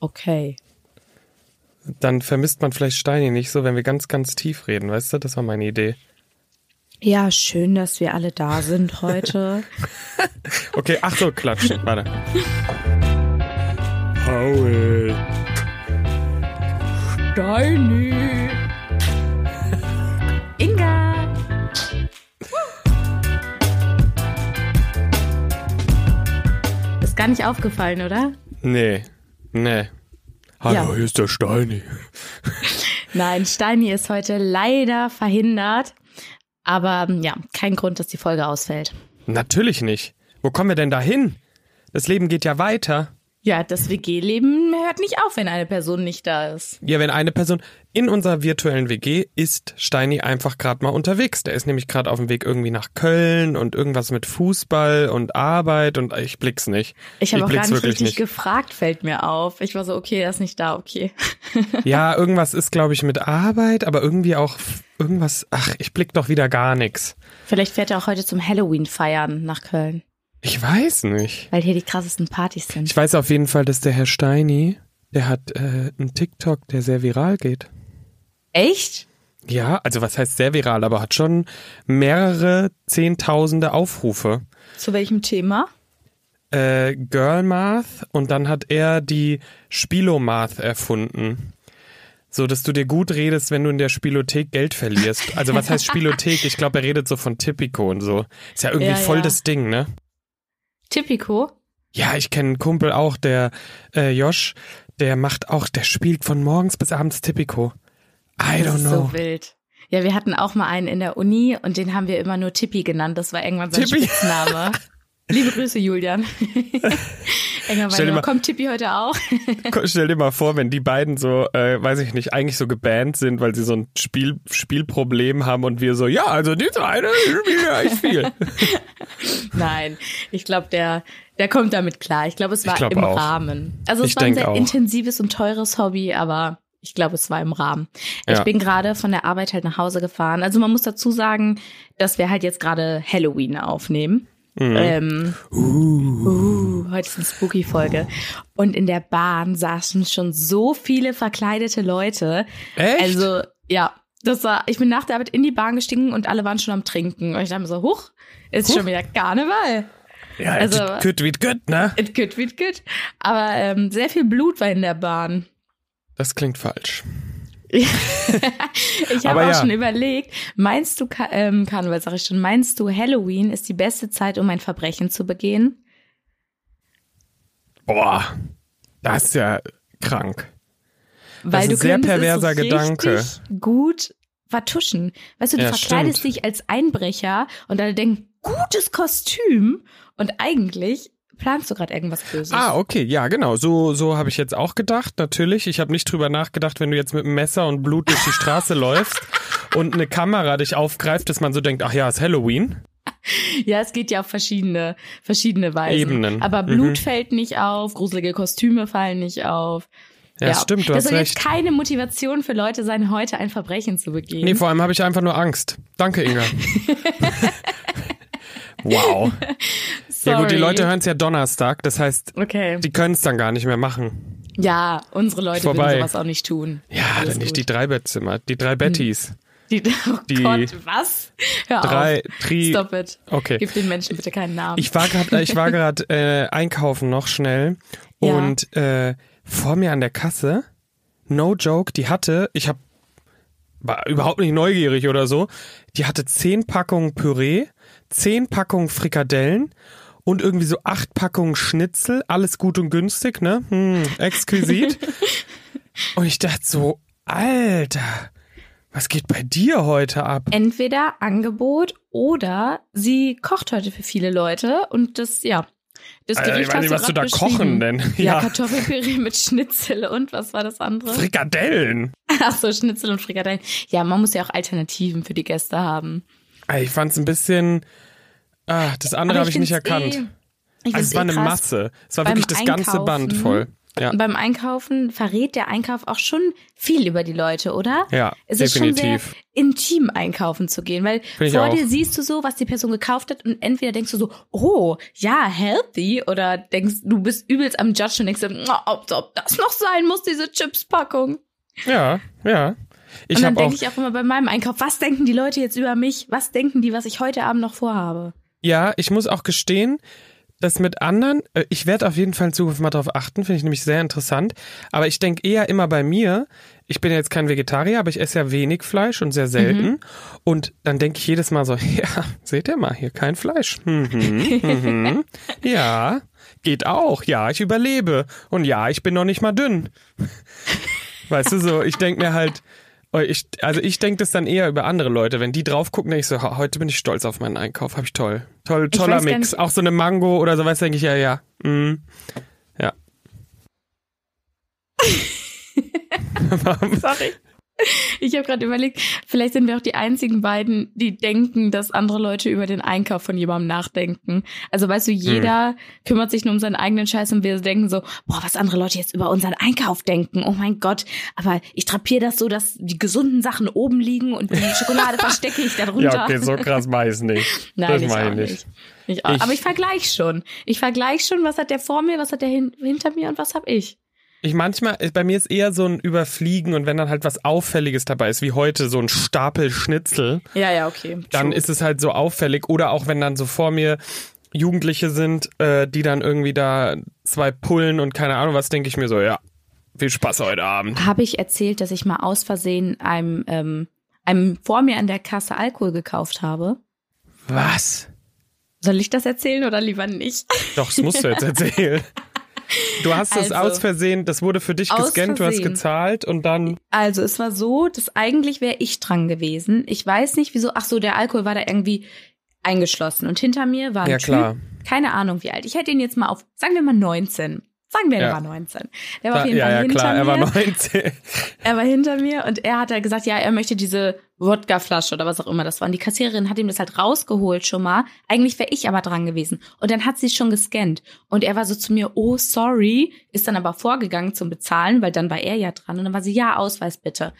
Okay. Dann vermisst man vielleicht Steini nicht so, wenn wir ganz, ganz tief reden, weißt du? Das war meine Idee. Ja, schön, dass wir alle da sind heute. okay, ach so, klatschen. Warte. Paul. Steini. Inga. Ist gar nicht aufgefallen, oder? Nee, nee. Hallo, ja. hier ist der Steini. Nein, Steini ist heute leider verhindert. Aber ja, kein Grund, dass die Folge ausfällt. Natürlich nicht. Wo kommen wir denn da hin? Das Leben geht ja weiter. Ja, das WG-Leben hört nicht auf, wenn eine Person nicht da ist. Ja, wenn eine Person in unserer virtuellen WG ist Steini einfach gerade mal unterwegs. Der ist nämlich gerade auf dem Weg irgendwie nach Köln und irgendwas mit Fußball und Arbeit und ich blick's nicht. Ich habe auch gar nicht richtig nicht. gefragt, fällt mir auf. Ich war so, okay, er ist nicht da, okay. ja, irgendwas ist, glaube ich, mit Arbeit, aber irgendwie auch irgendwas, ach, ich blick doch wieder gar nichts. Vielleicht fährt er auch heute zum Halloween feiern nach Köln. Ich weiß nicht. Weil hier die krassesten Partys sind. Ich weiß auf jeden Fall, dass der Herr Steini, der hat äh, einen TikTok, der sehr viral geht. Echt? Ja, also was heißt sehr viral, aber hat schon mehrere Zehntausende Aufrufe. Zu welchem Thema? Äh, Girl Math und dann hat er die Spielomath erfunden. So, dass du dir gut redest, wenn du in der Spielothek Geld verlierst. Also was heißt Spielothek? Ich glaube, er redet so von Tipico und so. Ist ja irgendwie ja, voll ja. das Ding, ne? Tipico? Ja, ich kenne einen Kumpel auch, der äh, Josh, der macht auch, der spielt von morgens bis abends Tipico. I das don't know. So wild. Ja, wir hatten auch mal einen in der Uni und den haben wir immer nur Tippi genannt. Das war irgendwann sein Tippi? Spitzname. Liebe Grüße, Julian. Enger mal, kommt Tippi heute auch? stell dir mal vor, wenn die beiden so, äh, weiß ich nicht, eigentlich so gebannt sind, weil sie so ein Spiel, Spielproblem haben und wir so, ja, also diese eine spielt ja echt viel. Nein, ich glaube, der, der kommt damit klar. Ich glaube, es war glaub im auch. Rahmen. Also es ich war ein sehr auch. intensives und teures Hobby, aber ich glaube, es war im Rahmen. Ja. Ich bin gerade von der Arbeit halt nach Hause gefahren. Also man muss dazu sagen, dass wir halt jetzt gerade Halloween aufnehmen. Mhm. Ähm, uh. Uh, heute ist eine Spooky-Folge. Und in der Bahn saßen schon so viele verkleidete Leute. Echt? Also, ja. Das war, ich bin nach der Arbeit in die Bahn gestiegen und alle waren schon am Trinken. Und ich dachte mir so, huch, ist huch. schon wieder Karneval. Ja, also, it could be good, ne? It could be good. Aber ähm, sehr viel Blut war in der Bahn. Das klingt falsch. ich habe auch ja. schon überlegt, meinst du, ähm, Karneval sag ich schon, meinst du, Halloween ist die beste Zeit, um ein Verbrechen zu begehen? Boah, das ist ja krank. Weil das ist du ein sehr perverser so Gedanke. gut vertuschen. Weißt du, du Ja, verkleidest stimmt. dich als Einbrecher und alle denken, gutes Kostüm. Und eigentlich planst du gerade irgendwas Böses. Ah, okay, ja, genau. So, so habe ich jetzt auch gedacht, natürlich. Ich habe nicht drüber nachgedacht, wenn du jetzt mit einem Messer und Blut durch die Straße läufst und eine Kamera dich aufgreift, dass man so denkt, ach ja, ist Halloween. Ja, es geht ja auf verschiedene, verschiedene Weisen. Ebenen. Aber Blut Mhm. fällt nicht auf, gruselige Kostüme fallen nicht auf. Ja, stimmt, du das hast soll recht. jetzt keine Motivation für Leute sein, heute ein Verbrechen zu begehen. Nee, vor allem habe ich einfach nur Angst. Danke, Inga. wow. Sorry. Ja gut, die Leute hören es ja Donnerstag, das heißt, Okay. die können es dann gar nicht mehr machen. Ja, unsere Leute Vorbei. würden sowas auch nicht tun. Ja, Alles dann nicht gut. die drei Bettzimmer, die drei Bettis. Die, oh Die- Gott, was? Hör Drei, auf. Tri. Stop it. Okay. Gib den Menschen bitte keinen Namen. Ich war gerade, ich war gerade äh, einkaufen noch schnell Ja. und äh, vor mir an der Kasse, no joke, die hatte, ich habe war überhaupt nicht neugierig oder so, die hatte zehn Packungen Püree, zehn Packungen Frikadellen und irgendwie so acht Packungen Schnitzel, alles gut und günstig, ne? Hm, exquisit. und ich dachte so, Alter, was geht bei dir heute ab? Entweder Angebot oder sie kocht heute für viele Leute und das, ja. Das Gericht ich weiß nicht, was du da kochen denn? Ja, Ja. Kartoffelpüree mit Schnitzel und was war das andere? Frikadellen. Ach so, Schnitzel und Frikadellen. Ja, man muss ja auch Alternativen für die Gäste haben. Ich fand's ein bisschen. Ah, das andere habe ich nicht erkannt. Eh, ich also es war eh eine krass. Masse. Es war Beim wirklich das ganze Einkaufen- Band voll. Ja. Und beim Einkaufen verrät der Einkauf auch schon viel über die Leute, oder? Ja, es ist definitiv. schon sehr intim einkaufen zu gehen, weil vor dir siehst du so, was die Person gekauft hat und entweder denkst du so, oh, ja, healthy oder denkst, du bist übelst am Judge und denkst, oh, ob, ob das noch sein muss, diese Chips-Packung. Ja, ja. Ich und dann denke ich auch immer bei meinem Einkauf, was denken die Leute jetzt über mich? Was denken die, was ich heute Abend noch vorhabe? Ja, ich muss auch gestehen, das mit anderen, äh, ich werde auf jeden Fall in Zukunft mal darauf achten, finde ich nämlich sehr interessant. Aber ich denke eher immer bei mir, ich bin jetzt kein Vegetarier, aber ich esse ja wenig Fleisch und sehr selten. Mhm. Und dann denke ich jedes Mal so, ja, seht ihr mal, hier kein Fleisch. Mhm, mhm. ja, geht auch. Ja, ich überlebe. Und ja, ich bin noch nicht mal dünn. Weißt du so, ich denke mir halt, ich, also ich denke das dann eher über andere Leute. Wenn die drauf gucken, denke ich so, heute bin ich stolz auf meinen Einkauf, habe ich toll. Toll, toller Mix. Auch so eine Mango oder sowas, denke ich, ja, ja. Mm, ja. Sorry. Ich habe gerade überlegt, vielleicht sind wir auch die einzigen beiden, die denken, dass andere Leute über den Einkauf von jemandem nachdenken. Also weißt du, jeder hm. kümmert sich nur um seinen eigenen Scheiß und wir denken so, boah, was andere Leute jetzt über unseren Einkauf denken. Oh mein Gott. Aber ich trapiere das so, dass die gesunden Sachen oben liegen und die Schokolade verstecke ich darunter. Ja, okay, so krass weiß nicht. Nein, das ich auch nicht. nicht. Ich auch. Ich, Aber ich vergleiche schon. Ich vergleiche schon, was hat der vor mir, was hat der hin hinter mir und was habe ich. Ich manchmal, bei mir ist eher so ein Überfliegen und wenn dann halt was Auffälliges dabei ist, wie heute so ein Stapel Schnitzel. Ja, ja, okay. Dann ist es halt so auffällig. Oder auch wenn dann so vor mir Jugendliche sind, äh, die dann irgendwie da zwei Pullen und keine Ahnung was, denke ich mir so, ja, viel Spaß heute Abend. Habe ich erzählt, dass ich mal aus Versehen einem, ähm, einem vor mir an der Kasse Alkohol gekauft habe? Was? Soll ich das erzählen oder lieber nicht? Doch, das musst du jetzt erzählen. Du hast es also, aus Versehen, das wurde für dich gescannt, du hast gezahlt und dann. Also es war so, dass eigentlich wäre ich dran gewesen. Ich weiß nicht wieso, ach so, der Alkohol war da irgendwie eingeschlossen und hinter mir war ein ja, Typ, klar. keine Ahnung wie alt. Ich hätte ihn jetzt mal auf, sagen wir mal 19. Sagen wir, ja. er war 19. Der war auf jeden ja, Fall ja, hinter klar, mir. Er war 19. er war hinter mir und er hat halt gesagt, ja, er möchte diese Wodkaflasche oder was auch immer das war. Und die Kassiererin hat ihm das halt rausgeholt schon mal. Eigentlich wäre ich aber dran gewesen. Und dann hat sie schon gescannt. Und er war so zu mir, oh, sorry, ist dann aber vorgegangen zum Bezahlen, weil dann war er ja dran. Und dann war sie, ja, Ausweis bitte.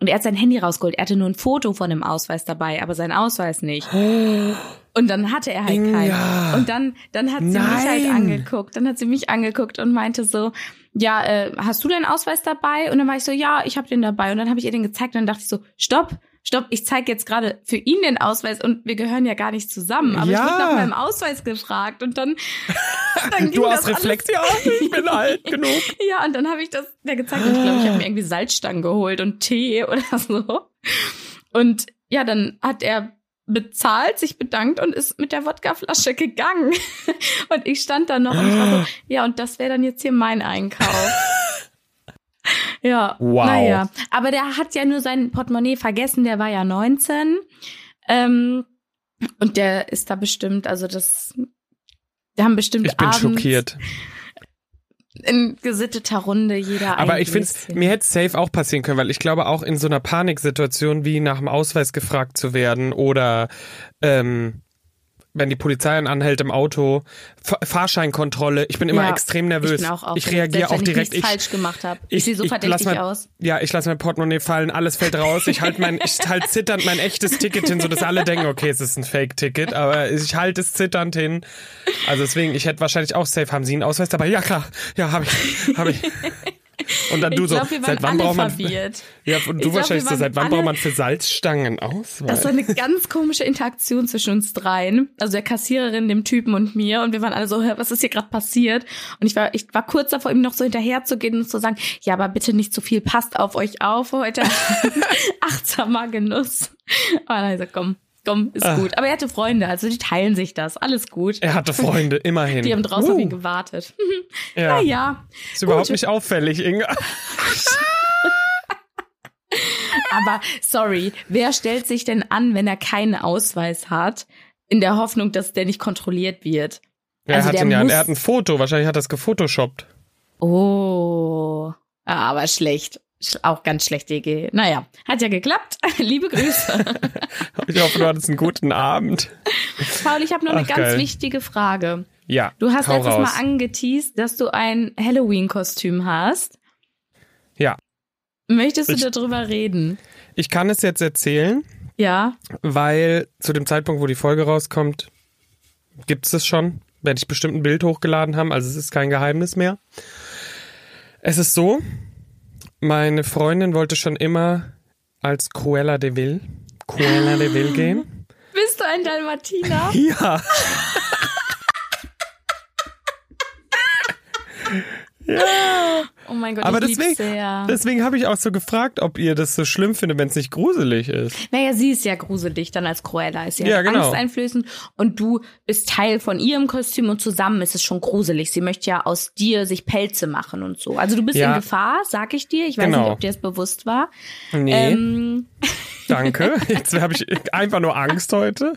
Und er hat sein Handy rausgeholt. Er hatte nur ein Foto von dem Ausweis dabei, aber sein Ausweis nicht. Und dann hatte er halt keinen. Und dann, dann hat sie Nein. mich halt angeguckt. Dann hat sie mich angeguckt und meinte so, ja, äh, hast du deinen Ausweis dabei? Und dann war ich so, ja, ich habe den dabei. Und dann habe ich ihr den gezeigt und dann dachte ich so, stopp, stopp, ich zeige jetzt gerade für ihn den Ausweis und wir gehören ja gar nicht zusammen. Aber ja. ich wurde nach meinem Ausweis gefragt und dann, dann Du hast Reflex, ja, ich bin alt genug. ja, und dann habe ich das der gezeigt und ich glaube, ich habe mir irgendwie Salzstangen geholt und Tee oder so. Und ja, dann hat er bezahlt, sich bedankt und ist mit der Wodkaflasche gegangen. und ich stand da noch und ich war so, ja, und das wäre dann jetzt hier mein Einkauf. Ja. Wow. Naja. Aber der hat ja nur sein Portemonnaie vergessen, der war ja 19. Ähm, und der ist da bestimmt, also das, wir haben bestimmt Ich bin abends schockiert. In gesitteter Runde jeder Aber ich finde, mir hätte safe auch passieren können, weil ich glaube auch in so einer Paniksituation wie nach dem Ausweis gefragt zu werden oder ähm, wenn die Polizei einen anhält im Auto, Fahrscheinkontrolle, ich bin immer ja, extrem nervös. Ich, bin auch ich reagiere auch direkt. Ich falsch gemacht habe. Ich, ich sehe so verdächtig mein, aus. Ja, ich lasse mein Portemonnaie fallen, alles fällt raus. Ich halte mein, ich halte zitternd mein echtes Ticket hin, so dass alle denken, okay, es ist ein Fake-Ticket, aber ich halte es zitternd hin. Also deswegen, ich hätte wahrscheinlich auch safe. Haben Sie einen Ausweis dabei? Ja klar, ja habe ich, habe ich. Und dann du glaub, so, seit wann braucht man verwirrt. Ja, und du glaub, wahrscheinlich so, seit wann braucht man für Salzstangen aus? Das war eine ganz komische Interaktion zwischen uns dreien, also der Kassiererin, dem Typen und mir und wir waren alle so, was ist hier gerade passiert? Und ich war ich war kurz davor ihm noch so hinterher zu gehen und zu sagen, ja, aber bitte nicht zu viel, passt auf euch auf heute. Achtsamer Genuss. Aber dann gesagt, komm, komm, ist Ach. gut. Aber er hatte Freunde, also die teilen sich das. Alles gut. Er hatte Freunde, immerhin. Die haben draußen uh. auf ihn gewartet. ja. Naja. Ist überhaupt gut. nicht auffällig, Inga. Aber sorry, wer stellt sich denn an, wenn er keinen Ausweis hat, in der Hoffnung, dass der nicht kontrolliert wird? Ja, also er, hat ihn ja, er hat ein Foto, wahrscheinlich hat er es gefotoshoppt. Oh, aber schlecht. Auch ganz schlechte Idee. Naja, hat ja geklappt. Liebe Grüße. ich hoffe, du hattest einen guten Abend. Paul, ich habe noch Ach, eine ganz geil. wichtige Frage. Ja. Du hast letztes raus. Mal angeteased, dass du ein Halloween-Kostüm hast. Ja. Möchtest du ich, darüber reden? Ich kann es jetzt erzählen. Ja. Weil zu dem Zeitpunkt, wo die Folge rauskommt, gibt es es schon. Werde ich bestimmt ein Bild hochgeladen haben, also es ist kein Geheimnis mehr. Es ist so, meine Freundin wollte schon immer als Cruella de Vil, Cruella de Vil gehen. Bist du ein Dalmatiner? Ja. ja. Oh mein Gott, Aber ich deswegen, sehr. deswegen habe ich auch so gefragt, ob ihr das so schlimm findet, wenn es nicht gruselig ist. Naja, sie ist ja gruselig dann als Cruella, ist ja, ja genau. angsteinflößend und du bist Teil von ihrem Kostüm und zusammen ist es schon gruselig. Sie möchte ja aus dir sich Pelze machen und so. Also du bist ja. in Gefahr, sag ich dir. Ich weiß genau. nicht, ob dir das bewusst war. Nee. Ähm. Danke. Jetzt habe ich einfach nur Angst heute.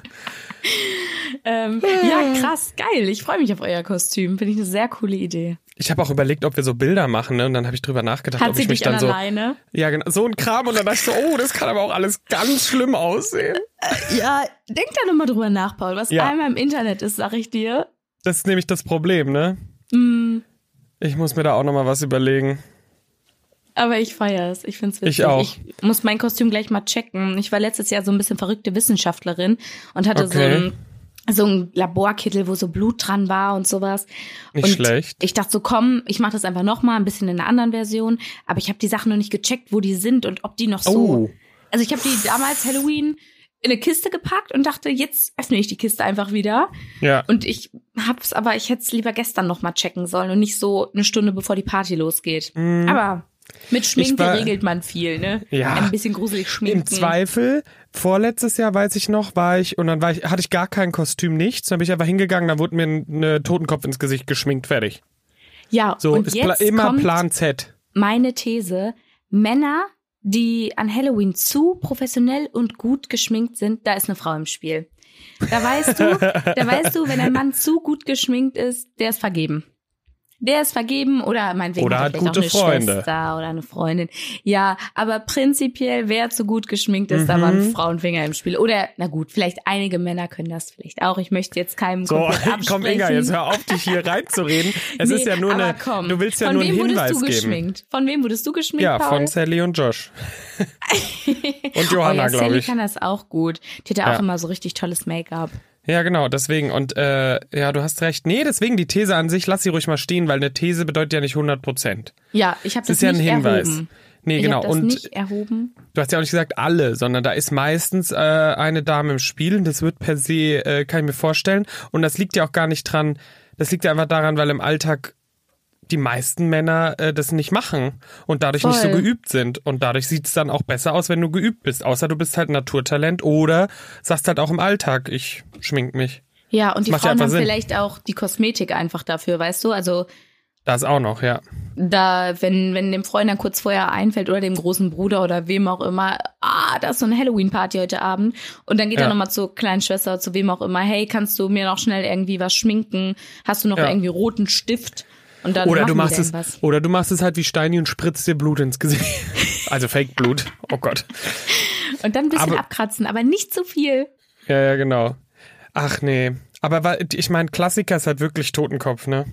Ähm, ja, krass, geil. Ich freue mich auf euer Kostüm. Finde ich eine sehr coole Idee. Ich habe auch überlegt, ob wir so Bilder machen, ne? Und dann habe ich drüber nachgedacht, Hat ob ich mich dann so. Alleine? Ja, genau. So ein Kram. Und dann dachte ich so, oh, das kann aber auch alles ganz schlimm aussehen. Äh, ja, denk da nochmal drüber nach, Paul. Was ja. einmal im Internet ist, sag ich dir. Das ist nämlich das Problem, ne? Mm. Ich muss mir da auch nochmal was überlegen. Aber ich feiere es. Ich finde es witzig. Ich auch. Ich muss mein Kostüm gleich mal checken. Ich war letztes Jahr so ein bisschen verrückte Wissenschaftlerin und hatte okay. so ein so ein Laborkittel, wo so Blut dran war und sowas. Nicht und schlecht. Ich dachte so, komm, ich mache das einfach noch mal ein bisschen in einer anderen Version, aber ich habe die Sachen noch nicht gecheckt, wo die sind und ob die noch so. Oh. Also ich habe die damals Halloween in eine Kiste gepackt und dachte, jetzt öffne ich die Kiste einfach wieder. Ja. Und ich hab's aber, ich hätte es lieber gestern noch mal checken sollen und nicht so eine Stunde bevor die Party losgeht. Mm. Aber mit Schminke war, regelt man viel, ne? Ja. Ein bisschen gruselig schminken. Im Zweifel, vorletztes Jahr weiß ich noch, war ich, und dann war ich, hatte ich gar kein Kostüm, nichts. Dann bin ich einfach hingegangen, da wurde mir ein Totenkopf ins Gesicht geschminkt, fertig. Ja, so und ist jetzt pla immer kommt Plan Z. Meine These, Männer, die an Halloween zu professionell und gut geschminkt sind, da ist eine Frau im Spiel. Da weißt du, da weißt du, wenn ein Mann zu gut geschminkt ist, der ist vergeben der ist vergeben oder meinetwegen oder hat, hat gute auch eine Freunde. Schwester oder eine Freundin. Ja, aber prinzipiell, wer zu gut geschminkt ist, mhm. da waren Frauenfinger im Spiel. Oder, na gut, vielleicht einige Männer können das vielleicht auch. Ich möchte jetzt keinem so, komm Inga, jetzt hör auf, dich hier reinzureden. Es nee, ist ja nur eine, komm, du willst ja nur einen Hinweis du geben. Geschminkt? Von wem wurdest du geschminkt, Ja, Paul? von Sally und Josh. und Johanna, oh, ja, glaube Sally ich. kann das auch gut. Die hat ja auch immer so richtig tolles Make-up. Ja, genau, deswegen. Und äh, ja, du hast recht. Nee, deswegen die These an sich, lass sie ruhig mal stehen, weil eine These bedeutet ja nicht 100 Prozent. Ja, ich habe das, das ist ja ein Hinweis. Erhoben. Nee, ich genau. Und nicht erhoben. du hast ja auch nicht gesagt alle, sondern da ist meistens äh, eine Dame im Spiel und das wird per se, äh, kann ich mir vorstellen. Und das liegt ja auch gar nicht dran, das liegt ja einfach daran, weil im Alltag die meisten Männer äh, das nicht machen und dadurch Voll. nicht so geübt sind. Und dadurch sieht es dann auch besser aus, wenn du geübt bist. Außer du bist halt Naturtalent oder sagst halt auch im Alltag, ich schmink mich. Ja, und Das die ja Frauen einfach haben Sinn. vielleicht auch die Kosmetik einfach dafür, weißt du? Also Das auch noch, ja. da, wenn, wenn dem Freund dann kurz vorher einfällt oder dem großen Bruder oder wem auch immer, ah, da ist so eine Halloween-Party heute Abend. Und dann geht Ja. er nochmal zur kleinen Schwester, zu wem auch immer, hey, kannst du mir noch schnell irgendwie was schminken? Hast du noch Ja. irgendwie roten Stift? Und dann Oder du machst es, oder du machst es halt wie Steini und spritzt dir Blut ins Gesicht. Also Fake Blut. Oh Gott. Und dann ein bisschen Aber- abkratzen, aber nicht zu viel. Ja, ja, genau. Ach nee. Aber ich meine, Klassiker ist halt wirklich Totenkopf, ne?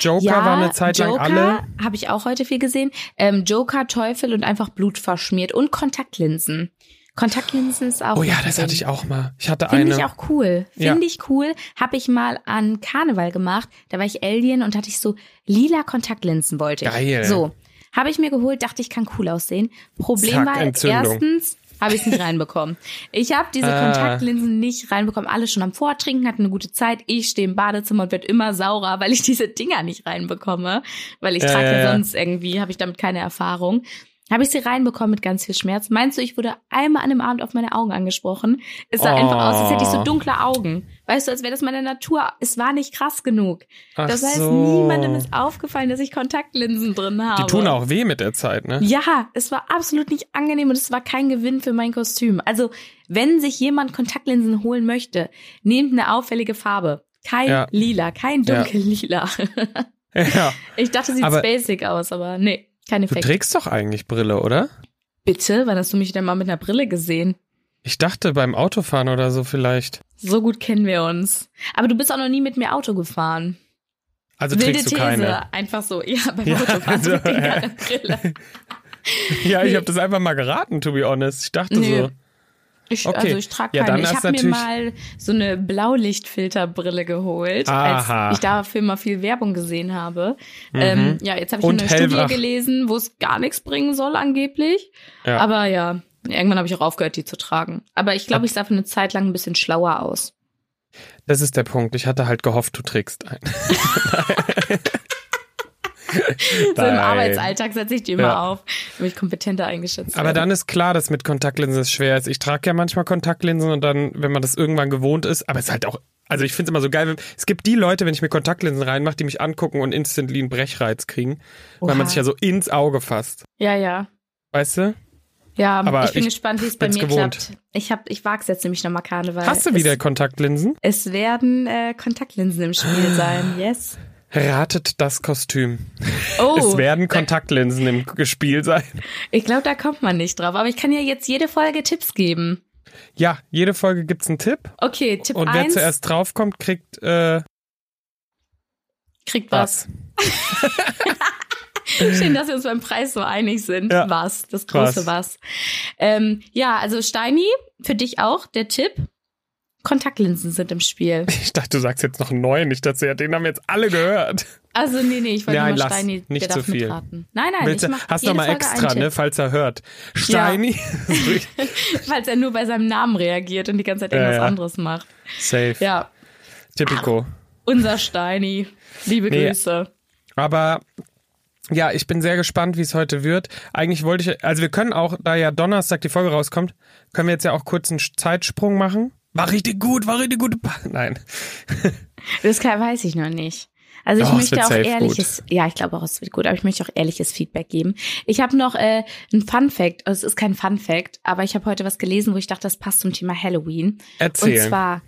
Joker ja, war eine Zeit lang Joker alle. habe ich auch heute viel gesehen. Ähm, Joker, Teufel und einfach Blut verschmiert und Kontaktlinsen. Kontaktlinsen ist auch. Oh ja, das drin. hatte ich auch mal. Ich hatte Finde eine. ich auch cool. Ja. Finde ich cool. Habe ich mal an Karneval gemacht. Da war ich Alien und hatte ich so lila Kontaktlinsen wollte ich. Geil. So. Habe ich mir geholt, dachte ich kann cool aussehen. Problem Zack, war, Entzündung. erstens habe ich es nicht reinbekommen. Ich habe diese Ah. Kontaktlinsen nicht reinbekommen. Alle schon am Vortrinken, hatten eine gute Zeit. Ich stehe im Badezimmer und werde immer saurer, weil ich diese Dinger nicht reinbekomme. Weil ich Ja, trage ja, ja ja. sonst irgendwie, habe ich damit keine Erfahrung. Habe ich sie reinbekommen mit ganz viel Schmerz. Meinst du, ich wurde einmal an dem Abend auf meine Augen angesprochen? Es sah Oh. einfach aus, als hätte ich so dunkle Augen. Weißt du, als wäre das meine Natur. Es war nicht krass genug. Ach das heißt, so. niemandem ist aufgefallen, dass ich Kontaktlinsen drin habe. Die tun auch weh mit der Zeit, ne? Ja, es war absolut nicht angenehm und es war kein Gewinn für mein Kostüm. Also, wenn sich jemand Kontaktlinsen holen möchte, nehmt eine auffällige Farbe. Kein Ja. lila, kein Ja. dunkellila. Ja. Ich dachte, sieht basic aus, aber nee. Kein Du Effekt. trägst doch eigentlich Brille, oder? Bitte? Wann hast du mich denn mal mit einer Brille gesehen? Ich dachte beim Autofahren oder so vielleicht. So gut kennen wir uns. Aber du bist auch noch nie mit mir Auto gefahren. Also Wilde trägst du These. keine. Einfach so. Ja, beim Ja, Autofahren trägt ja. keine Brille. Ja, ich Nee. habe das einfach mal geraten, to be honest. Ich dachte Nee. so. Ich, Okay. Also ich trage Ja, keine. ich habe mir mal so eine Blaulichtfilterbrille geholt, Aha. als ich dafür mal viel Werbung gesehen habe. Ähm, ja, jetzt habe ich Mhm. Und eine Studie hellwach. gelesen, wo es gar nichts bringen soll angeblich. Ja. Aber ja, irgendwann habe ich auch aufgehört, die zu tragen. Aber ich glaube, ich sah für eine Zeit lang ein bisschen schlauer aus. Das ist der Punkt. Ich hatte halt gehofft, du trägst ein. So im. Arbeitsalltag setze ich die immer Ja. auf, damit ich kompetenter eingeschätzt Aber werde. dann ist klar, dass mit Kontaktlinsen es schwer ist. Ich trage ja manchmal Kontaktlinsen und dann, wenn man das irgendwann gewohnt ist, aber es ist halt auch, also ich finde es immer so geil, wenn, es gibt die Leute, wenn ich mir Kontaktlinsen reinmache, die mich angucken und instantly einen Brechreiz kriegen, weil man Oha. sich ja so ins Auge fasst. Ja, ja. Weißt du? Ja, Aber ich bin ich gespannt, wie es bei mir gewohnt. klappt. Ich hab, ich wag's jetzt nämlich nochmal Karneval. Hast du es, wieder Kontaktlinsen? Es werden äh, Kontaktlinsen im Spiel sein, yes. Ratet das Kostüm. Oh, es werden Kontaktlinsen im Spiel sein. ich glaube, da kommt man nicht drauf. Aber ich kann ja jetzt jede Folge Tipps geben. Ja, jede Folge gibt's einen Tipp. Okay, Tipp Und wer 1 zuerst draufkommt, kriegt äh, kriegt was. was. Schön, dass wir uns beim Preis so einig sind. Ja. Was, das große was. Ähm, ja, also Steini, für dich auch der Tipp. Kontaktlinsen sind im Spiel. Ich dachte, du sagst jetzt noch einen neuen. Ich dachte, ja, den haben jetzt alle gehört. Also nee, nee, ich wollte Nein, nur lass. Steini, Nicht zu viel. mitraten. Nein, nein, Willst ich du, mach hast noch mal Folge extra, ne, falls er hört. Steini. Falls er nur bei seinem Namen reagiert und die ganze Zeit Ja, irgendwas ja. anderes macht. Safe. Ja, Typico. unser Steini. Liebe Nee. Grüße. Aber ja, ich bin sehr gespannt, wie es heute wird. Eigentlich wollte ich, also wir können auch, da ja Donnerstag die Folge rauskommt, können wir jetzt ja auch kurz einen Zeitsprung machen. War richtig gut, war richtig gut. Nein. Das kann, weiß ich noch nicht. Also ich Oh, möchte auch ehrliches, ja, ich glaube auch, es wird gut, aber ich möchte auch ehrliches Feedback geben. Ich habe noch äh, ein Fun Fact, also es ist kein Fun Fact, aber ich habe heute was gelesen, wo ich dachte, das passt zum Thema Halloween. Erzähl. Und zwar,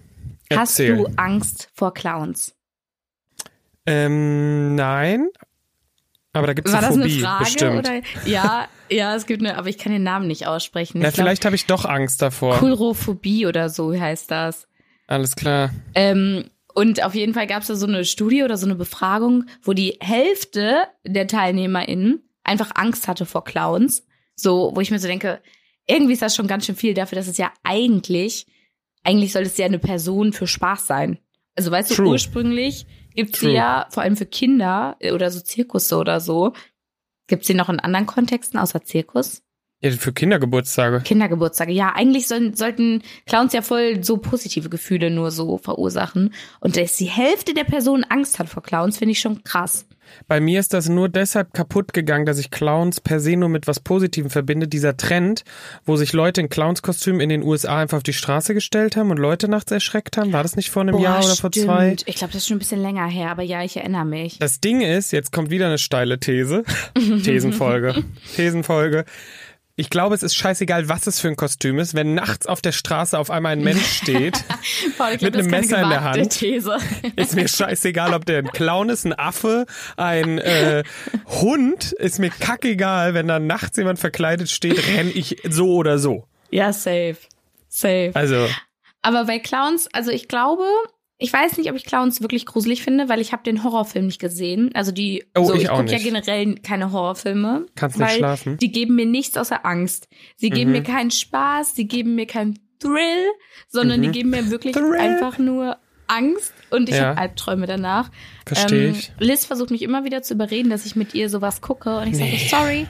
hast Erzähl. du Angst vor Clowns? Ähm, nein. Aber da gibt's War eine das Phobie, eine Frage bestimmt. oder? Ja, ja, es gibt eine, aber ich kann den Namen nicht aussprechen. Na, glaub, vielleicht habe ich doch Angst davor. Kulrophobie oder so heißt das. Alles klar. Ähm, und auf jeden Fall gab es da so eine Studie oder so eine Befragung, wo die Hälfte der TeilnehmerInnen einfach Angst hatte vor Clowns. So, wo ich mir so denke, irgendwie ist das schon ganz schön viel dafür, dass es ja eigentlich, eigentlich soll es ja eine Person für Spaß sein. Also weißt du, True. ursprünglich gibt's sie ja vor allem für Kinder äh, oder so Zirkusse oder so. Gibt's sie noch in anderen Kontexten außer Zirkus? Ja, für Kindergeburtstage. Kindergeburtstage. Ja, eigentlich sollen, sollten Clowns ja voll so positive Gefühle nur so verursachen. Und dass die Hälfte der Personen Angst hat vor Clowns, finde ich schon krass. Bei mir ist das nur deshalb kaputt gegangen, dass ich Clowns per se nur mit was Positivem verbinde. Dieser Trend, wo sich Leute in Clownskostümen in den USA einfach auf die Straße gestellt haben und Leute nachts erschreckt haben. War das nicht vor einem Boah, Jahr oder vor stimmt. zwei? Ich glaube, das ist schon ein bisschen länger her, aber ja, ich erinnere mich. Das Ding ist, jetzt kommt wieder eine steile These. Thesenfolge. Thesenfolge. Ich glaube, es ist scheißegal, was es für ein Kostüm ist, wenn nachts auf der Straße auf einmal ein Mensch steht. Paul, mit glaub, das einem Messer in der Hand. These. Ist mir scheißegal, ob der ein Clown ist, ein Affe, ein äh, Hund. Ist mir kackegal, wenn da nachts jemand verkleidet steht, renn ich so oder so. ja, safe. Safe. Also, Aber bei Clowns, also ich glaube, ich weiß nicht, ob ich Clowns wirklich gruselig finde, weil ich habe den Horrorfilm nicht gesehen. Also die, Oh, so, ich ich, gucke ja generell keine Horrorfilme. Kannst nicht schlafen? Die geben mir nichts außer Angst. Sie geben Mhm. mir keinen Spaß, sie geben mir keinen Thrill, sondern Mhm. die geben mir wirklich Thrill. einfach nur Angst und ich Ja. habe Albträume danach. verstehe Ähm, ich. Liz versucht mich immer wieder zu überreden, dass ich mit ihr sowas gucke und ich sage, Nee. sorry,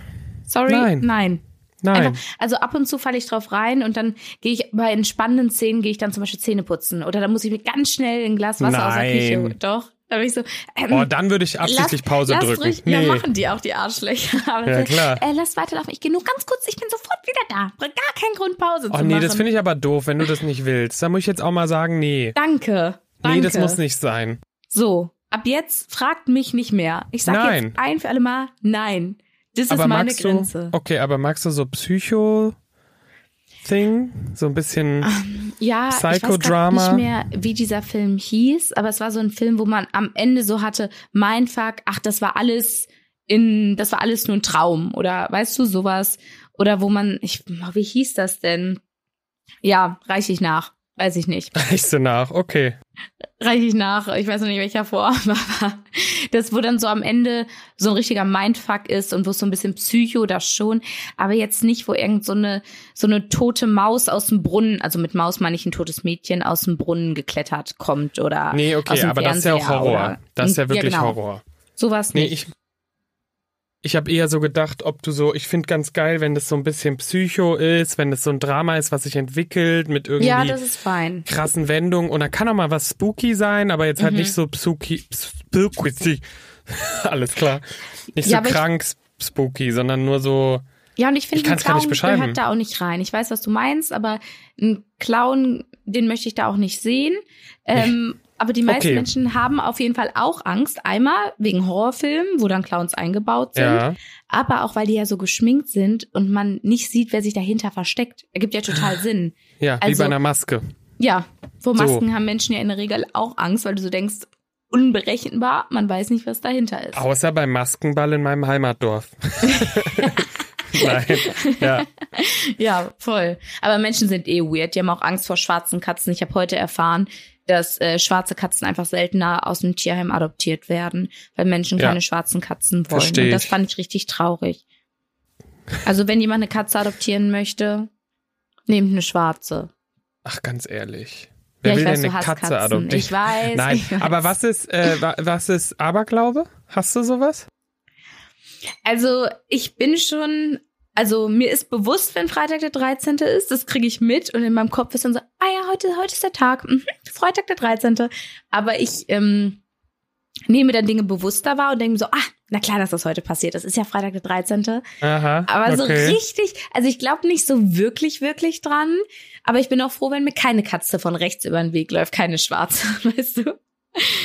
sorry, Nein. nein. Nein. Einfach, also ab und zu falle ich drauf rein und dann gehe ich bei entspannenden Szenen gehe ich dann zum Beispiel Zähne putzen oder dann muss ich mir ganz schnell ein Glas Wasser aus der Nein. Küche. Doch, da bin ich so. Ähm, Oh, dann würde ich absichtlich Pause lass drücken. Ruhig, nee. Ja, machen die auch die Arschlöcher. Ja, klar. Äh, lass weiterlaufen. Ich gehe nur ganz kurz. Ich bin sofort wieder da. Gar kein Grund Pause Oh zu nee, machen. das finde ich aber doof, wenn du das nicht willst. Da muss ich jetzt auch mal sagen, nee. Danke. Danke. Nee, das muss nicht sein. So, ab jetzt fragt mich nicht mehr. Ich sage Nein. jetzt ein für alle Mal nein. Das aber ist meine Grenze. du, okay, aber magst du so Psycho Thing? So ein bisschen, Ja, ich weiß Psychodrama. grad nicht mehr, wie dieser Film hieß, aber es war so ein Film, wo man am Ende so hatte, mein Fuck, ach, das war alles in, das war alles nur ein Traum oder weißt du, sowas. Oder wo man, ich, wie hieß das denn? Ja, reiche ich nach. Weiß ich nicht. Reichst du nach, okay. Reiche ich nach, ich weiß noch nicht welcher Form, aber das, wo dann so am Ende so ein richtiger Mindfuck ist und wo es so ein bisschen Psycho das schon, aber jetzt nicht, wo irgend so eine, so eine tote Maus aus dem Brunnen, also mit Maus meine ich ein totes Mädchen aus dem Brunnen geklettert kommt oder. Nee, okay, aber das ist ja auch Horror. Das ist ja wirklich ja, genau. Horror. Sowas nicht. Nee, ich, ich habe eher so gedacht, ob du so, ich finde ganz geil, wenn das so ein bisschen Psycho ist, wenn das so ein Drama ist, was sich entwickelt mit irgendwie ja, das ist fein. krassen Wendungen. Und da kann auch mal was spooky sein, aber jetzt halt mhm. nicht so spooky, spooky, alles klar. Nicht so ja, krank ich, spooky, sondern nur so. Ja, und ich finde, ein Clown gehört da auch nicht rein. Ich weiß, was du meinst, aber ein Clown, den möchte ich da auch nicht sehen. Ähm, aber die meisten okay. Menschen haben auf jeden Fall auch Angst. Einmal wegen Horrorfilmen, wo dann Clowns eingebaut sind. Ja. Aber auch, weil die ja so geschminkt sind und man nicht sieht, wer sich dahinter versteckt. Ergibt ja total Sinn. Ja, also, wie bei einer Maske. Ja, vor Masken so. haben Menschen ja in der Regel auch Angst, weil du so denkst, unberechenbar, man weiß nicht, was dahinter ist. Außer beim Maskenball in meinem Heimatdorf. Nein, ja. ja, voll. Aber Menschen sind eh weird. Die haben auch Angst vor schwarzen Katzen. Ich habe heute erfahren, dass äh, schwarze Katzen einfach seltener aus dem Tierheim adoptiert werden, weil Menschen ja. keine schwarzen Katzen wollen. Versteh Und das fand ich richtig traurig. Also wenn jemand eine Katze adoptieren möchte, nehmt eine schwarze. Ach, ganz ehrlich. Wer ja, will weiß, denn eine Katze adoptieren? Ich weiß. Nein, ich weiß. aber was ist, äh, was ist Aberglaube? Hast du sowas? Also ich bin schon also mir ist bewusst, wenn Freitag der 13. ist, das kriege ich mit und in meinem Kopf ist dann so, ah ja, heute, heute ist der Tag, mhm, Freitag der 13. Aber ich ähm, nehme dann Dinge bewusster wahr und denke mir so, ah, na klar, dass das heute passiert. Das ist ja Freitag der 13. Aha, aber okay. so richtig, also ich glaube nicht so wirklich, wirklich dran. Aber ich bin auch froh, wenn mir keine Katze von rechts über den Weg läuft, keine schwarze, weißt du?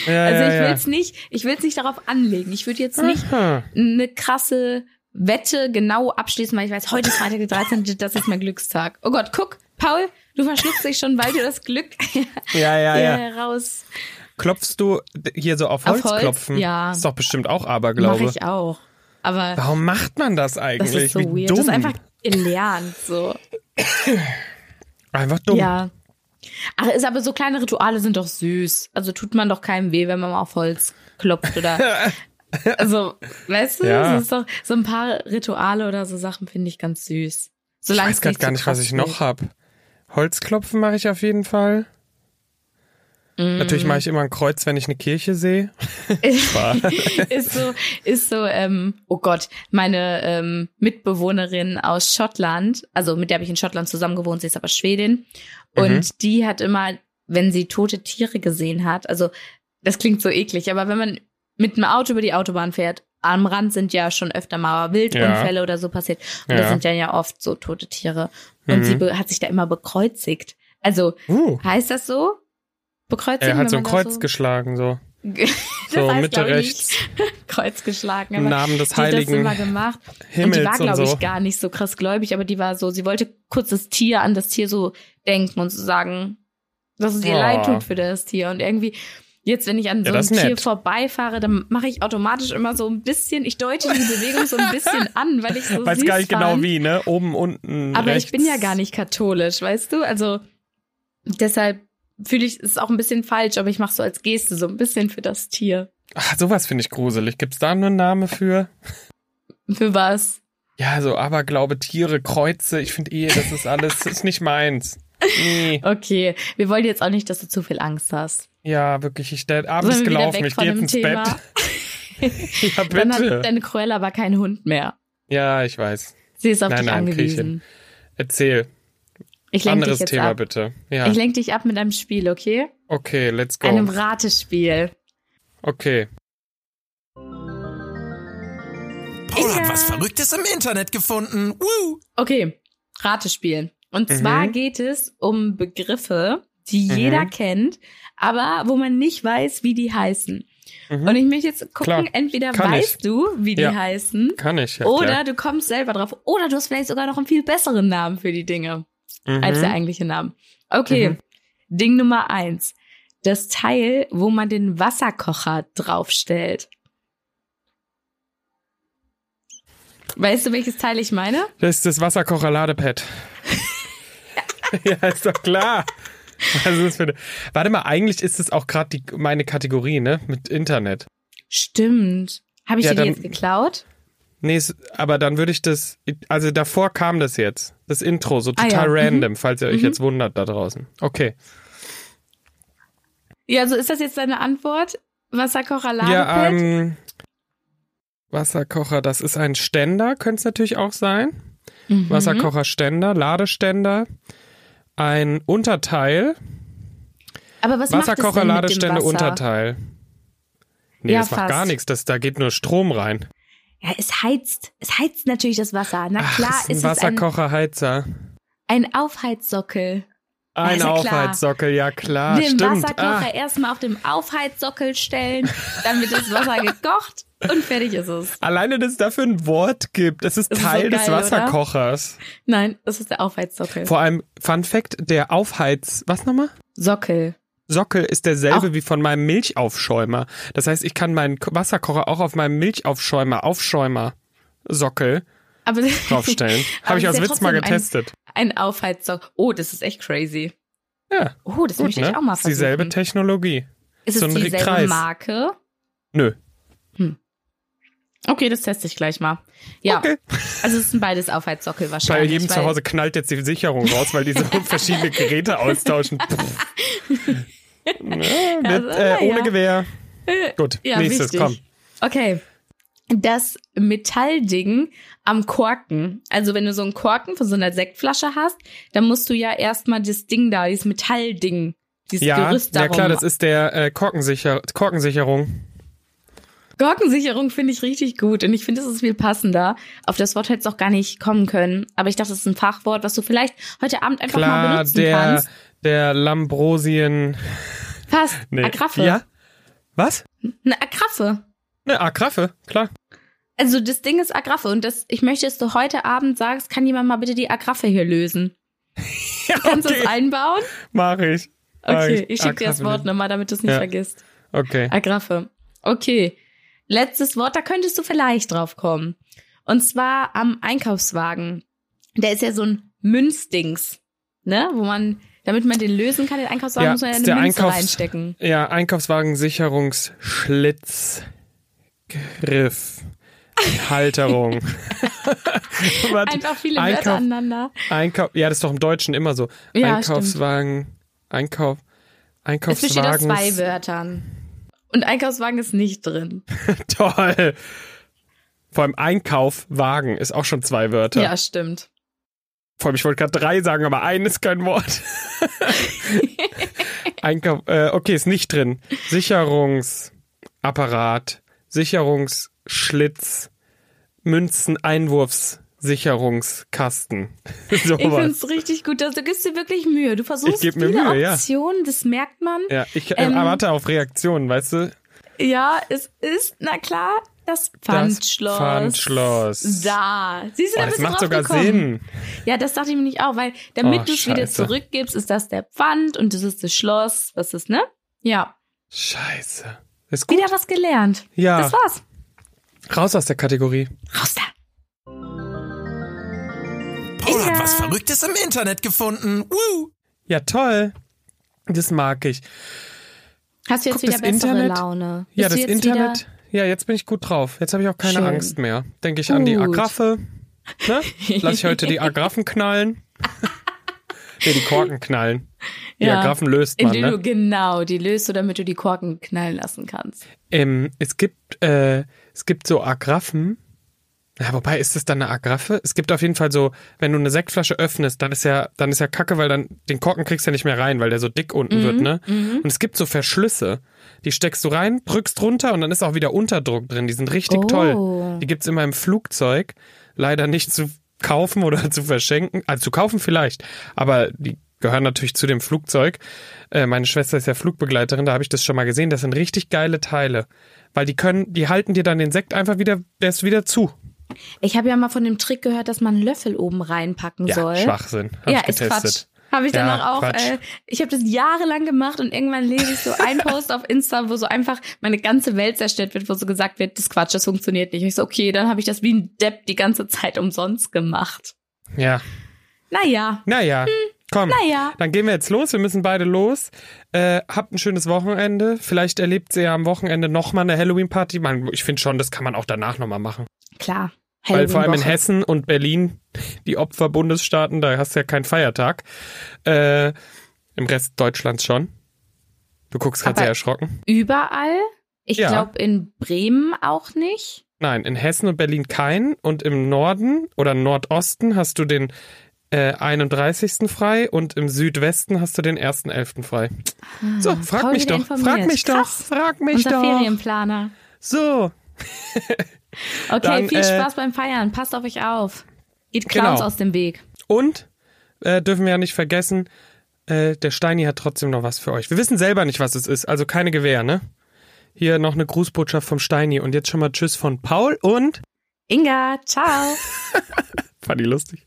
Ja, also ich will es ja. nicht, ich will es nicht darauf anlegen. Ich würde jetzt nicht Aha. eine krasse Wette genau abschließen, weil ich weiß, heute ist Freitag der 13. Das ist mein Glückstag. Oh Gott, guck, Paul, du verschluckst dich schon, weil du das Glück ja, ja, ja. raus. Klopfst du hier so auf Holz, auf Holz klopfen? Ja. Ist doch bestimmt auch Aberglaube. Mach ich auch. Aber Warum macht man das eigentlich? Das ist so Wie weird. Dumm. Das ist einfach gelernt, so. Einfach dumm. Ja. Ach, ist aber so kleine Rituale sind doch süß. Also tut man doch keinem weh, wenn man mal auf Holz klopft oder Also, weißt du, ja. ist doch so ein paar Rituale oder so Sachen finde ich ganz süß. Solange ich weiß gerade gar nicht, was ich noch wird. hab. Holzklopfen mache ich auf jeden Fall. Mm. Natürlich mache ich immer ein Kreuz, wenn ich eine Kirche sehe. ist so, ist so, ähm, oh Gott, meine ähm, Mitbewohnerin aus Schottland, also mit der habe ich in Schottland zusammen gewohnt, sie ist aber Schwedin. Und mhm. die hat immer, wenn sie tote Tiere gesehen hat, also das klingt so eklig, aber wenn man mit einem Auto über die Autobahn fährt, am Rand sind ja schon öfter mal Wildunfälle ja. oder so passiert. Und ja. da sind ja ja oft so tote Tiere. Und mhm. sie hat sich da immer bekreuzigt. Also, uh. heißt das so? Bekreuzigt? Er hat so ein Kreuz so geschlagen, so. so heißt, Mitte rechts. Kreuz geschlagen. Im Namen des Heiligen. Die hat das immer gemacht. Himmels und die war, glaube ich, so. gar nicht so krass gläubig, aber die war so, sie wollte kurz das Tier an das Tier so denken und so sagen, dass es ihr oh. leid tut für das Tier. Und irgendwie, Jetzt, wenn ich an so ja, einem Tier vorbeifahre, dann mache ich automatisch immer so ein bisschen, ich deute die Bewegung so ein bisschen an, weil ich so Weiß gar nicht genau fand. genau wie, ne? Oben, unten. Aber rechts. ich bin ja gar nicht katholisch, weißt du? Also deshalb fühle ich es auch ein bisschen falsch, aber ich mache so als Geste so ein bisschen für das Tier. Ach, sowas finde ich gruselig. Gibt's da nur einen Namen für? Für was? Ja, so Aberglaube, Tiere, Kreuze. Ich finde eh, das ist alles, das ist nicht meins. Nee. Okay, wir wollen jetzt auch nicht, dass du zu viel Angst hast. Ja, wirklich. Ich, der Abend ist gelaufen. Ich gehe jetzt ins Thema? Bett. ja, bitte. Dann hat deine Cruella aber kein Hund mehr. Ja, ich weiß. Sie ist auf nein, dich nein, angewiesen. Erzähl. Ich Anderes dich Thema ab. bitte. Ja. Ich lenke dich ab mit einem Spiel, okay? Okay, let's go. Einem Ratespiel. Okay. Paul hat was Verrücktes im Internet gefunden. Woo! Okay, Ratespiel. Und mhm. zwar geht es um Begriffe, die mhm. jeder kennt, aber wo man nicht weiß, wie die heißen. Mhm. Und ich möchte jetzt gucken, klar. entweder Kann weißt ich. du, wie die ja. heißen. Kann ich. Ja, oder klar. du kommst selber drauf. Oder du hast vielleicht sogar noch einen viel besseren Namen für die Dinge mhm. als der eigentliche Name. Okay. Mhm. Ding Nummer eins. Das Teil, wo man den Wasserkocher draufstellt. Weißt du, welches Teil ich meine? Das ist das Wasserkocher-Ladepad. ja, ist doch klar. eine Warte mal, eigentlich ist es auch gerade meine Kategorie, ne? Mit Internet. Stimmt. Habe ich ja, dir dann, die jetzt geklaut? Nee, aber dann würde ich das, also davor kam das jetzt, das Intro, so total ah, ja. random, mhm. falls ihr euch mhm. jetzt wundert da draußen. Okay. Ja, also ist das jetzt deine Antwort? Wasserkocher Ladepad? Ja, ähm, Wasserkocher, das ist ein Ständer, könnte es natürlich auch sein. Mhm. Wasserkocherständer, Ladeständer, ein Unterteil. Aber was Wasserkocher, Ladestände, Unterteil. Nee, ja, das fast. macht gar nichts, das, da geht nur Strom rein. Ja, es heizt. Es heizt natürlich das Wasser. Na klar Ach, ist, ist ein Wasserkocherheizer. Ein Aufheizsockel. Ein ja Aufheizsockel, ja klar. Den stimmt. Wasserkocher ah. erstmal auf dem Aufheizsockel stellen, dann wird das Wasser gekocht und fertig ist es. Alleine, dass es dafür ein Wort gibt. Das ist das Teil ist so geil, des Wasserkochers. Oder? Nein, das ist der Aufheizsockel. Vor allem, Fun Fact, der Aufheiz, was nochmal? Sockel. Sockel ist derselbe auch. wie von meinem Milchaufschäumer. Das heißt, ich kann meinen Wasserkocher auch auf meinem Milchaufschäumer, Aufschäumer, Sockel aber, draufstellen. Habe ich aus Witz mal getestet. Ein, Aufheizsockel. Oh, das ist echt crazy. Ja. Oh, das Gut, möchte ich ne? auch mal versuchen. Dieselbe Technologie. Ist so es dieselbe Kreis. Marke? Nö. Hm. Okay, das teste ich gleich mal. Ja. Okay. Also es sind beides Aufheizsockel wahrscheinlich. Bei jedem zu Hause knallt jetzt die Sicherung raus, weil die so verschiedene Geräte austauschen. Ne, mit, äh, ohne ja. Gewehr. Gut, ja, nächstes, wichtig. komm. Okay. Das Metallding am Korken. Also wenn du so einen Korken von so einer Sektflasche hast, dann musst du ja erstmal das Ding da, dieses Metallding, dieses ja, Gerüst darum. Ja klar, das ist der äh, Korkensicher Korkensicherung. Korkensicherung finde ich richtig gut und ich finde, es ist viel passender. Auf das Wort hätte es auch gar nicht kommen können, aber ich dachte, es ist ein Fachwort, was du vielleicht heute Abend einfach Klar, mal benutzen der, kannst. Der Lambrosien. Fast. Nee. Agraffe. Ja? Was? Eine Agraffe. Eine Agraffe, klar. Also das Ding ist Agraffe und das, ich möchte, dass du heute Abend sagst, kann jemand mal bitte die Agraffe hier lösen? ja, okay. Kannst du es einbauen? Mach ich. Okay, ich schicke dir das Wort nochmal, damit du es nicht ja. vergisst. Okay. Agraffe. Okay. Letztes Wort, da könntest du vielleicht drauf kommen. Und zwar am Einkaufswagen. Der ist ja so ein Münzdings, ne? Wo man, damit man den lösen kann, den Einkaufswagen, ja, muss man ja eine der Münze Einkaufs reinstecken. Ja, Einkaufswagen-Sicherungsschlitzgriff. Halterung. Einfach viele Einkauf, Wörter aneinander. Einkauf, ja, das ist doch im Deutschen immer so. Ja, Einkaufswagen, stimmt. Einkauf, Einkaufswagen. Es besteht aus zwei Wörtern. Und Einkaufswagen ist nicht drin. Toll. Vor allem Einkaufwagen ist auch schon zwei Wörter. Ja, stimmt. Vor allem, ich wollte gerade drei sagen, aber ein ist kein Wort. Einkauf, äh, okay, ist nicht drin. Sicherungsapparat, Sicherungsschlitz, Münzeneinwurfs, Sicherungskasten. so ich finde es richtig gut, dass du gibst dir wirklich Mühe. Du versuchst ich viele Mühe, Optionen, ja. das merkt man. Ja, ich ähm, erwarte auf Reaktionen, weißt du? Ja, es ist, na klar, das Pfandschloss. Das Pfandschloss. Da. Siehst du, oh, da das macht sogar. Sinn. Ja, das dachte ich mir nicht auch, weil damit oh, du es wieder zurückgibst, ist das der Pfand und das ist das Schloss. Was ist, ne? Ja. Scheiße. Ist gut. Wieder was gelernt. Ja. Das war's. Raus aus der Kategorie. Raus da. Paul ja. hat was Verrücktes im Internet gefunden. Woo! Ja, toll. Das mag ich. Hast du jetzt Guck, wieder bessere Internet? Laune? Bist ja, das Internet. Ja, jetzt bin ich gut drauf. Jetzt habe ich auch keine Schön. Angst mehr. Denke ich gut. an die Agraffe. Ne? Lass ich heute die Agraffen knallen. nee, die Korken knallen. Die ja. Agraffen löst man, ne? Du, genau, die löst du, damit du die Korken knallen lassen kannst. Ähm, es gibt, äh, es gibt so Agraffen, ja, wobei ist es dann eine Agraffe? Es gibt auf jeden Fall so, wenn du eine Sektflasche öffnest, dann ist ja, dann ist ja Kacke, weil dann den Korken kriegst du ja nicht mehr rein, weil der so dick unten mhm, wird, ne? Mhm. Und es gibt so Verschlüsse, die steckst du rein, drückst runter und dann ist auch wieder Unterdruck drin. Die sind richtig oh. toll. Die gibt's immer im Flugzeug. Leider nicht zu kaufen oder zu verschenken. Also zu kaufen vielleicht, aber die gehören natürlich zu dem Flugzeug. Äh, meine Schwester ist ja Flugbegleiterin, da habe ich das schon mal gesehen. Das sind richtig geile Teile. Weil die können, die halten dir dann den Sekt einfach wieder, der ist wieder zu. Ich habe ja mal von dem Trick gehört, dass man einen Löffel oben reinpacken ja, soll. Schwachsinn. Hab ja, ich getestet. ist Quatsch. Habe ich dann ja, auch, äh, ich habe das jahrelang gemacht und irgendwann lese ich so einen Post auf Insta, wo so einfach meine ganze Welt zerstört wird, wo so gesagt wird, das Quatsch, das funktioniert nicht. Und ich so, okay, dann habe ich das wie ein Depp die ganze Zeit umsonst gemacht. Ja. Naja. Naja. Hm. Komm, naja. dann gehen wir jetzt los. Wir müssen beide los. Äh, habt ein schönes Wochenende. Vielleicht erlebt ihr ja am Wochenende nochmal eine Halloween-Party. Ich finde schon, das kann man auch danach nochmal machen. Klar. Weil vor allem in Hessen und Berlin, die Opferbundesstaaten, da hast du ja keinen Feiertag. Äh, Im Rest Deutschlands schon. Du guckst gerade sehr erschrocken. Überall? Ich ja. glaube in Bremen auch nicht. Nein, in Hessen und Berlin kein. Und im Norden oder Nordosten hast du den äh, 31. frei und im Südwesten hast du den 1.11. frei. Ah, so, frag mich doch, frag mich Krass. doch, frag mich Unser doch. Ferienplaner. So. okay, Dann, viel äh, Spaß beim Feiern. Passt auf euch auf. Geht Clowns genau. aus dem Weg. Und äh, dürfen wir ja nicht vergessen, äh, der Steini hat trotzdem noch was für euch. Wir wissen selber nicht, was es ist, also keine Gewehr, ne? Hier noch eine Grußbotschaft vom Steini und jetzt schon mal Tschüss von Paul und Inga. Ciao. Fand ich lustig.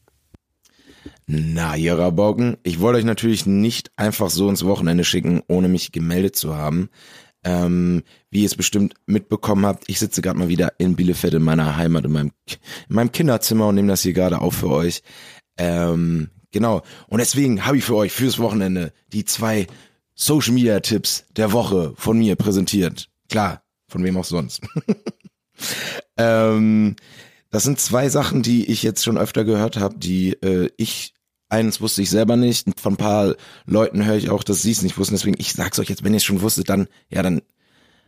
Na, ihr Rabauken, ich wollte euch natürlich nicht einfach so ins Wochenende schicken, ohne mich gemeldet zu haben. Ähm, wie ihr es bestimmt mitbekommen habt, ich sitze gerade mal wieder in Bielefeld in meiner Heimat, in meinem, in meinem Kinderzimmer und nehme das hier gerade auf für euch. Ähm, genau. Und deswegen habe ich für euch fürs Wochenende die zwei Social Media Tipps der Woche von mir präsentiert. Klar, von wem auch sonst. ähm, das sind zwei Sachen, die ich jetzt schon öfter gehört habe, die äh, ich Eins wusste ich selber nicht. Von ein paar Leuten höre ich auch, dass sie es nicht wussten. Deswegen, ich sag's euch jetzt, wenn ihr es schon wusstet, dann, ja, dann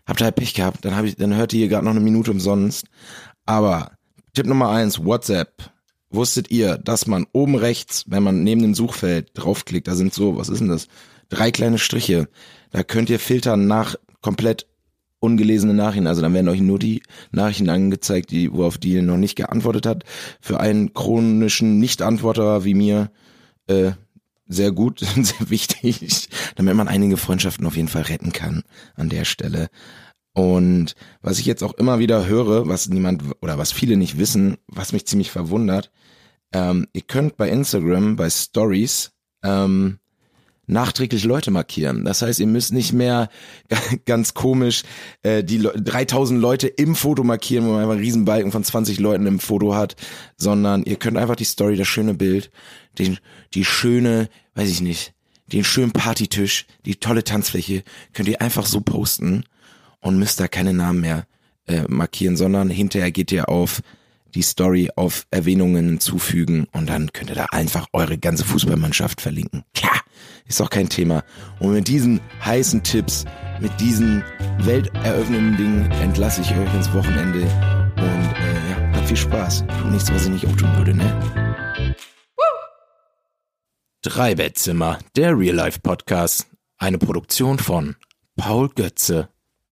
habt ihr halt Pech gehabt. Dann, hab ich, dann hört ihr hier gerade noch eine Minute umsonst. Aber Tipp Nummer eins, WhatsApp. Wusstet ihr, dass man oben rechts, wenn man neben dem Suchfeld draufklickt, da sind so, was ist denn das? Drei kleine Striche. Da könnt ihr filtern nach komplett ungelesene Nachrichten. Also dann werden euch nur die Nachrichten angezeigt, die, worauf die noch nicht geantwortet hat. Für einen chronischen Nichtantworter wie mir äh, sehr gut, sehr wichtig, damit man einige Freundschaften auf jeden Fall retten kann an der Stelle. Und was ich jetzt auch immer wieder höre, was niemand oder was viele nicht wissen, was mich ziemlich verwundert, ähm, ihr könnt bei Instagram, bei Stories, ähm, nachträglich Leute markieren. Das heißt, ihr müsst nicht mehr ganz komisch äh, die Le 3000 Leute im Foto markieren, wo man einfach einen Riesenbalken von 20 Leuten im Foto hat, sondern ihr könnt einfach die Story, das schöne Bild, den, die schöne, weiß ich nicht, den schönen Partytisch, die tolle Tanzfläche, könnt ihr einfach so posten und müsst da keine Namen mehr äh, markieren, sondern hinterher geht ihr auf die Story auf Erwähnungen hinzufügen und dann könnt ihr da einfach eure ganze Fußballmannschaft verlinken. Tja, ist auch kein Thema. Und mit diesen heißen Tipps, mit diesen welteröffnenden Dingen entlasse ich euch ins Wochenende und äh, ja, habt viel Spaß. Tut nichts, was ich nicht auch tun würde, ne? Drei Bettzimmer, der Real Life Podcast, eine Produktion von Paul Götze